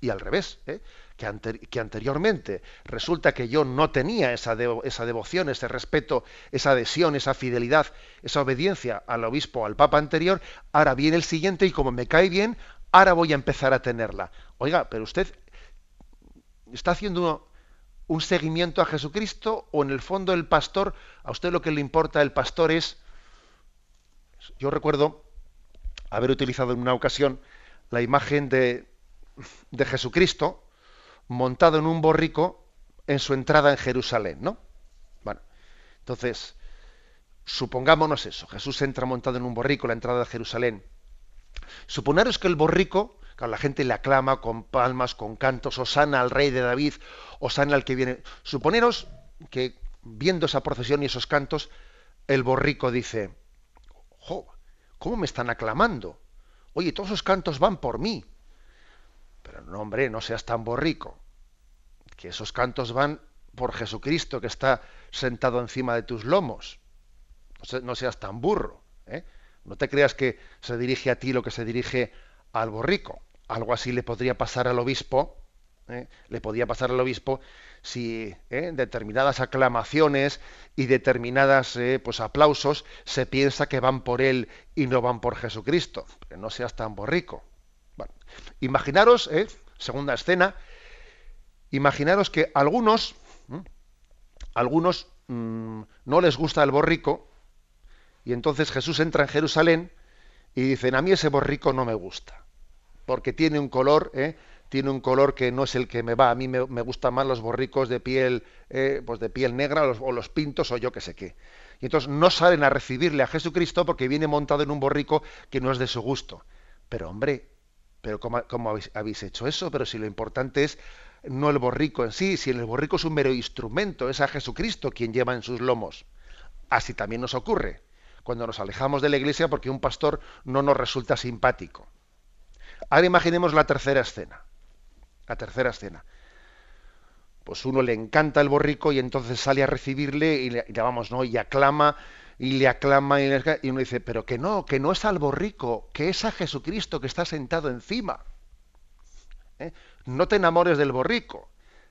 Y al revés, ¿eh? que, anteriormente resulta que yo no tenía esa, esa devoción, ese respeto, esa adhesión, esa fidelidad, esa obediencia al obispo, al papa anterior, ahora viene el siguiente y como me cae bien, ahora voy a empezar a tenerla. Oiga, pero usted está haciendo un seguimiento a Jesucristo o en el fondo el pastor, a usted lo que le importa el pastor es yo recuerdo haber utilizado en una ocasión la imagen de, Jesucristo montado en un borrico en su entrada en Jerusalén, ¿no? Bueno, entonces, supongámonos eso, Jesús entra montado en un borrico, la entrada de Jerusalén. Suponeros que el borrico, claro, la gente le aclama con palmas, con cantos, Osana al rey de David, Osana al que viene. Suponeros que viendo esa procesión y esos cantos, el borrico dice, ¿Cómo me están aclamando? Oye, todos esos cantos van por mí. Pero no, hombre, no seas tan borrico. Que esos cantos van por Jesucristo que está sentado encima de tus lomos. No seas tan burro. ¿eh? No te creas que se dirige a ti lo que se dirige al borrico. Algo así le podría pasar al obispo. ¿eh? Le podría pasar al obispo si ¿eh? determinadas aclamaciones y determinadas eh, pues aplausos se piensa que van por él y no van por Jesucristo. Que no seas tan borrico. imaginaros, ¿eh? segunda escena, imaginaros que algunos, algunos mm, no les gusta el borrico y entonces Jesús entra en Jerusalén y dicen, a mí ese borrico no me gusta, porque tiene un color, ¿eh? Tiene un color que no es el que me va. A mí me, gustan más los borricos de piel, eh, pues de piel negra o los, pintos o yo que sé qué. Y entonces no salen a recibirle a Jesucristo porque viene montado en un borrico que no es de su gusto. Pero hombre, pero ¿cómo, habéis, hecho eso? Pero si lo importante es no el borrico en sí, si el borrico es un mero instrumento, es a Jesucristo quien lleva en sus lomos. Así también nos ocurre cuando nos alejamos de la iglesia porque un pastor no nos resulta simpático. Ahora imaginemos la tercera escena. La tercera escena. Pues uno le encanta el borrico y entonces sale a recibirle y le, vamos, ¿no? Y aclama y le aclama y, y, uno dice, pero que no, que no es al borrico, que es a Jesucristo que está sentado encima. ¿Eh? No te enamores del borrico,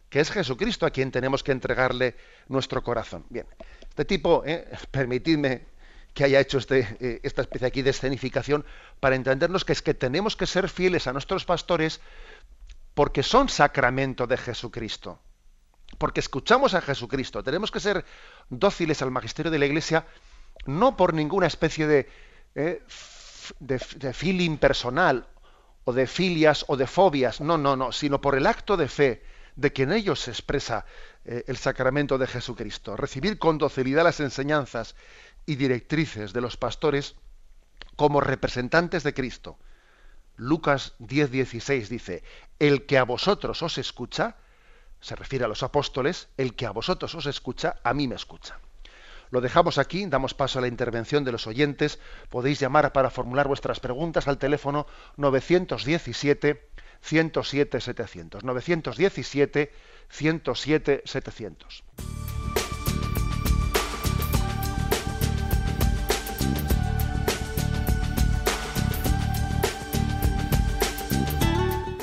que es Jesucristo a quien tenemos que entregarle nuestro corazón. Bien, este tipo, ¿eh? permitidme que haya hecho este, eh, esta especie aquí de escenificación para entendernos que es que tenemos que ser fieles a nuestros pastores porque son sacramento de Jesucristo. Porque escuchamos a Jesucristo. Tenemos que ser dóciles al magisterio de la Iglesia no por ninguna especie de, eh, de, feeling personal o de filias o de fobias, no, no, no, sino por el acto de fe de que en ellos se expresa eh, el sacramento de Jesucristo. Recibir con docilidad las enseñanzas y directrices de los pastores como representantes de Cristo. Lucas 10:16 dice, el que a vosotros os escucha, se refiere a los apóstoles, el que a vosotros os escucha, a mí me escucha. Lo dejamos aquí, damos paso a la intervención de los oyentes. Podéis llamar para formular vuestras preguntas al teléfono 917 107 700. 917 107 700.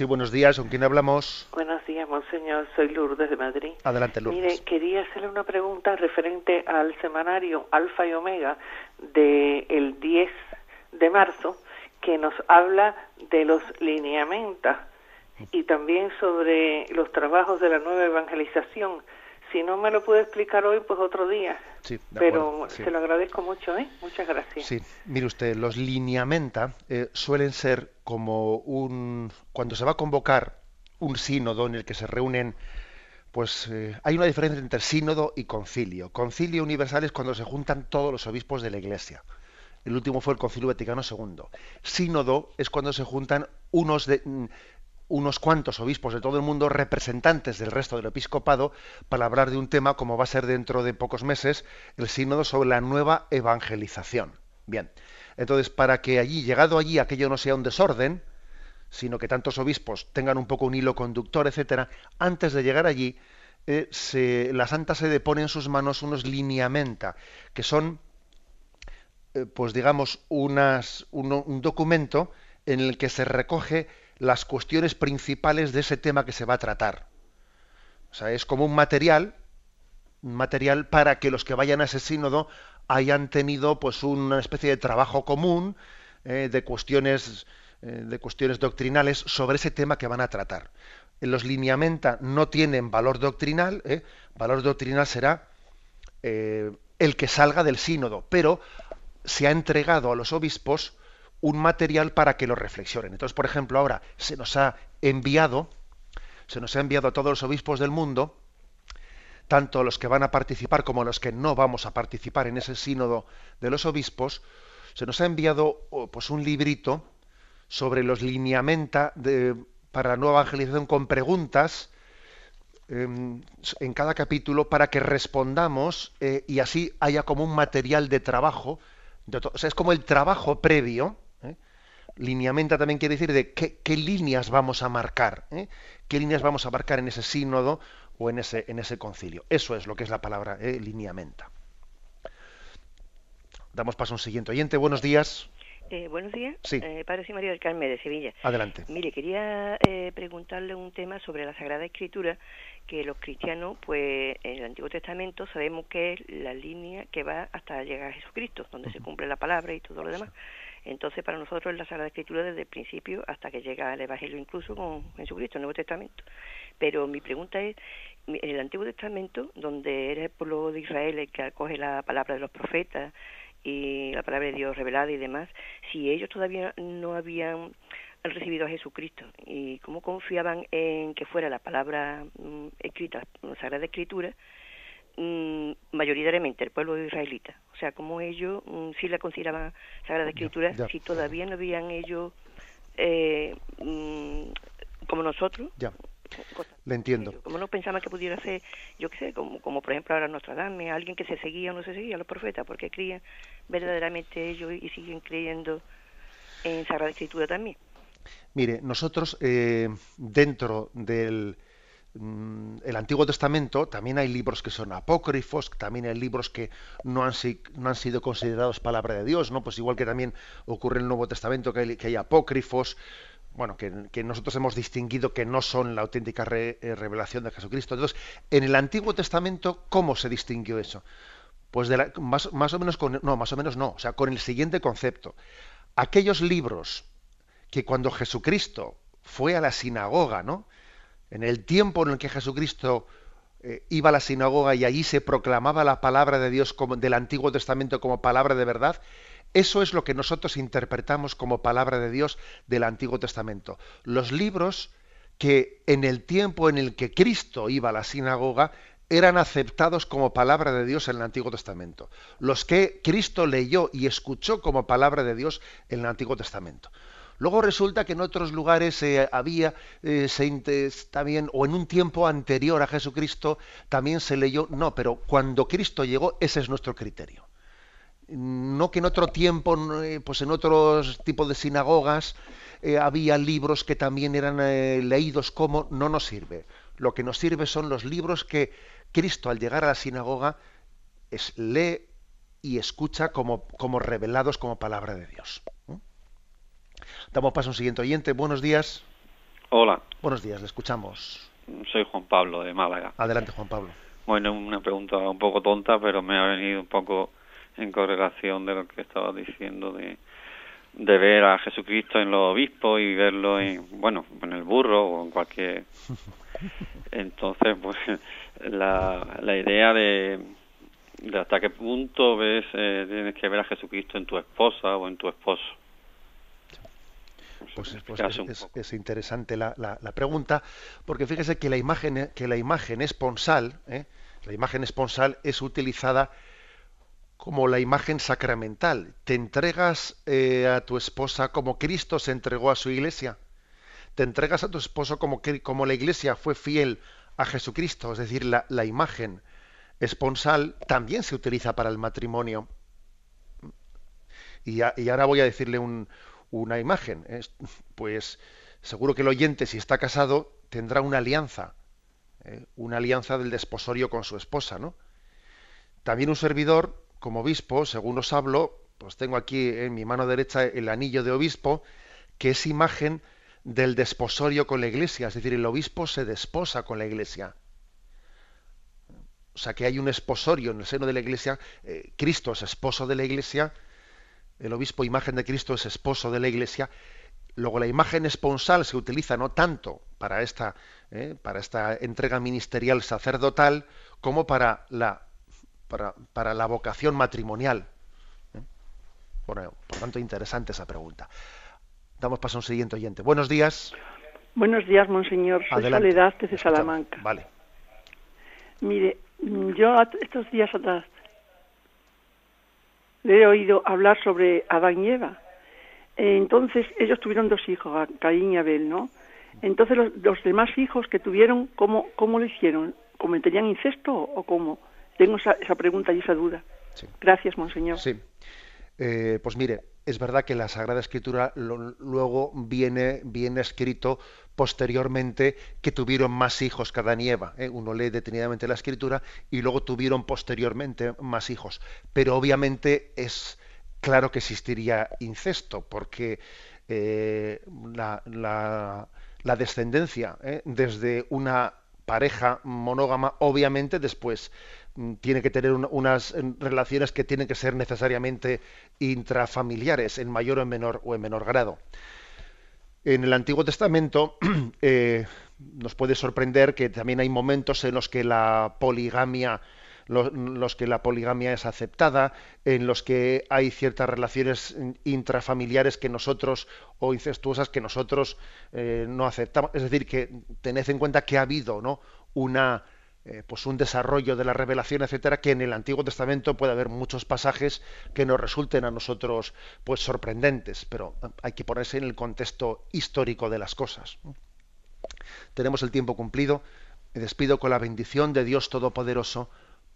Sí, buenos días. ¿Con quién hablamos? Buenos días, monseñor. Soy Lourdes de Madrid. Adelante, Lourdes. Mire, quería hacerle una pregunta referente al semanario Alfa y Omega del el 10 de marzo, que nos habla de los lineamentos y también sobre los trabajos de la nueva evangelización. Si no me lo puede explicar hoy, pues otro día. Sí, de Pero acuerdo, sí. se lo agradezco mucho, ¿eh? Muchas gracias. Sí, mire usted, los lineamenta eh, suelen ser como un... Cuando se va a convocar un sínodo en el que se reúnen, pues eh, hay una diferencia entre sínodo y concilio. Concilio universal es cuando se juntan todos los obispos de la Iglesia. El último fue el Concilio Vaticano II. Sínodo es cuando se juntan unos de, mm, unos cuantos obispos de todo el mundo, representantes del resto del episcopado, para hablar de un tema como va a ser dentro de pocos meses el sínodo sobre la nueva evangelización. Bien, entonces para que allí, llegado allí, aquello no sea un desorden, sino que tantos obispos tengan un poco un hilo conductor, etcétera, antes de llegar allí, eh, se- la Santa Sede pone en sus manos unos lineamenta, que son, eh, pues digamos, unas, un documento en el que se recoge las cuestiones principales de ese tema que se va a tratar. O sea, es como un material, un material para que los que vayan a ese sínodo hayan tenido pues una especie de trabajo común eh, de cuestiones eh, de cuestiones doctrinales sobre ese tema que van a tratar. Los lineamenta no tienen valor doctrinal, ¿eh? valor doctrinal será eh, el que salga del sínodo, pero se ha entregado a los obispos un material para que lo reflexionen. Entonces, por ejemplo, ahora se nos ha enviado, se nos ha enviado a todos los obispos del mundo, tanto los que van a participar como los que no vamos a participar en ese sínodo de los obispos, se nos ha enviado pues un librito sobre los lineamenta para la nueva evangelización con preguntas em, en cada capítulo para que respondamos eh, y así haya como un material de trabajo. es como el trabajo previo. Lineamenta también quiere decir de qué, qué líneas vamos a marcar, ¿eh? qué líneas vamos a marcar en ese sínodo o en ese, en ese concilio. Eso es lo que es la palabra ¿eh? lineamenta. Damos paso a un siguiente oyente. Buenos días. Eh, buenos días, Sí. eh, Padre y María del Carmen de Sevilla. Adelante. Mire, quería eh, preguntarle un tema sobre la Sagrada Escritura, que los cristianos, pues en el Antiguo Testamento sabemos que es la línea que va hasta llegar a Jesucristo, donde se cumple la palabra y todo lo demás. Entonces, para nosotros es la Sagrada Escritura desde el principio hasta que llega el Evangelio, incluso con Jesucristo, el Nuevo Testamento. Pero mi pregunta es, en el Antiguo Testamento, donde era el pueblo de Israel el que acoge la palabra de los profetas y la palabra de Dios revelada y demás, si ellos todavía no habían recibido a Jesucristo y cómo confiaban en que fuera la palabra mm, escrita, la Sagrada Escritura, mm, mayoritariamente el pueblo israelita. O sea, como ellos mm, sí la consideraban Sagrada Escritura, ya. si todavía no habían ellos, eh, mm, como nosotros, Ya, le entiendo. como no pensaban que pudiera ser, yo qué sé, como, como por ejemplo ahora Nostradamus, alguien que se seguía o no se seguía a los profetas, porque creían verdaderamente ellos y siguen creyendo en Sagrada Escritura también. Mire, nosotros eh, dentro del el Antiguo Testamento también hay libros que son apócrifos, también hay libros que no han, sido considerados palabra de Dios, ¿no? Pues igual que también ocurre en el Nuevo Testamento que hay, apócrifos, bueno, que, nosotros hemos distinguido que no son la auténtica eh, revelación de Jesucristo. Entonces, en el Antiguo Testamento, ¿cómo se distinguió eso? Pues de la- más, más o menos con, no, más o menos no, o sea, con el siguiente concepto. Aquellos libros que cuando Jesucristo fue a la sinagoga, ¿no? En el tiempo en el que Jesucristo eh, iba a la sinagoga y allí se proclamaba la palabra de Dios del Antiguo Testamento como palabra de verdad, eso es lo que nosotros interpretamos como palabra de Dios del Antiguo Testamento. Los libros que en el tiempo en el que Cristo iba a la sinagoga eran aceptados como palabra de Dios en el Antiguo Testamento. Los que Cristo leyó y escuchó como palabra de Dios en el Antiguo Testamento. Luego resulta que en otros lugares eh, había, eh, se también, o en un tiempo anterior a Jesucristo, también se leyó, no, pero cuando Cristo llegó, ese es nuestro criterio. No que en otro tiempo, eh, pues en otros tipos de sinagogas, eh, había libros que también eran leídos como, no nos sirve. Lo que nos sirve son los libros que Cristo al llegar a la sinagoga lee y escucha como, como revelados como palabra de Dios. Damos paso a un siguiente oyente. Buenos días. Hola, Buenos días, le escuchamos. soy Juan Pablo de Málaga. Adelante, Juan Pablo. Bueno, una pregunta un poco tonta, pero me ha venido un poco en correlación de lo que estaba diciendo de, de ver a Jesucristo en los obispos y verlo en, bueno, en el burro o en cualquier... Entonces, pues la, la idea de, de hasta qué punto ves eh, tienes que ver a Jesucristo en tu esposa o en tu esposo. Pues, pues explicarse es, interesante la, la- la pregunta, porque fíjese que la imagen, que la imagen esponsal, ¿eh? la imagen esponsal es utilizada como la imagen sacramental. ¿Te entregas eh, a tu esposa como Cristo se entregó a su iglesia? ¿Te entregas a tu esposo como, que- como la iglesia fue fiel a Jesucristo? Es decir, la, la imagen esponsal también se utiliza para el matrimonio. Y, a- y ahora voy a decirle un- una imagen. Es- pues seguro que el oyente, si está casado, tendrá una alianza, ¿eh? una alianza del desposorio con su esposa, ¿no? También un servidor, como obispo, según os hablo, pues tengo aquí en mi mano derecha el anillo de obispo, que es imagen del desposorio con la iglesia, es decir, el obispo se desposa con la iglesia. O sea que hay un esposorio en el seno de la iglesia, eh, Cristo es esposo de la iglesia, el obispo imagen de Cristo es esposo de la iglesia, luego la imagen esponsal se utiliza no tanto para esta, eh, para esta entrega ministerial sacerdotal como para la, para, para la vocación matrimonial. ¿eh? Bueno, por tanto, interesante esa pregunta. Damos paso a un siguiente oyente. Buenos días. Buenos días, monseñor. Soy Adelante. Soledad desde. Salamanca. Vale. Mire, yo estos días atrás le he oído hablar sobre Adán y Eva. Entonces, ellos tuvieron dos hijos, Caín y Abel, ¿no? Entonces, los, los demás hijos que tuvieron, ¿cómo, cómo lo hicieron? ¿Cometerían incesto o cómo? Tengo esa, esa pregunta y esa duda. Sí. Gracias, monseñor. Sí. Eh, pues mire, es verdad que la Sagrada Escritura luego viene, viene escrito posteriormente que tuvieron más hijos que Adán y Eva. ¿eh? Uno lee detenidamente la Escritura y luego tuvieron posteriormente más hijos. Pero obviamente es claro que existiría incesto, porque eh, la, descendencia desde una pareja monógama, obviamente después mm, tiene que tener unas relaciones que tienen que ser necesariamente intrafamiliares en mayor o en menor o en menor grado. En el Antiguo Testamento eh, nos puede sorprender que también hay momentos en los que la poligamia los, que la poligamia es aceptada, en los que hay ciertas relaciones intrafamiliares que nosotros o incestuosas que nosotros eh, no aceptamos. Es decir, que tened en cuenta que ha habido ¿no? una eh, pues un desarrollo de la revelación, etcétera, que en el Antiguo Testamento puede haber muchos pasajes que nos resulten a nosotros pues sorprendentes, pero hay que ponerse en el contexto histórico de las cosas. Tenemos el tiempo cumplido. Me despido con la bendición de Dios Todopoderoso,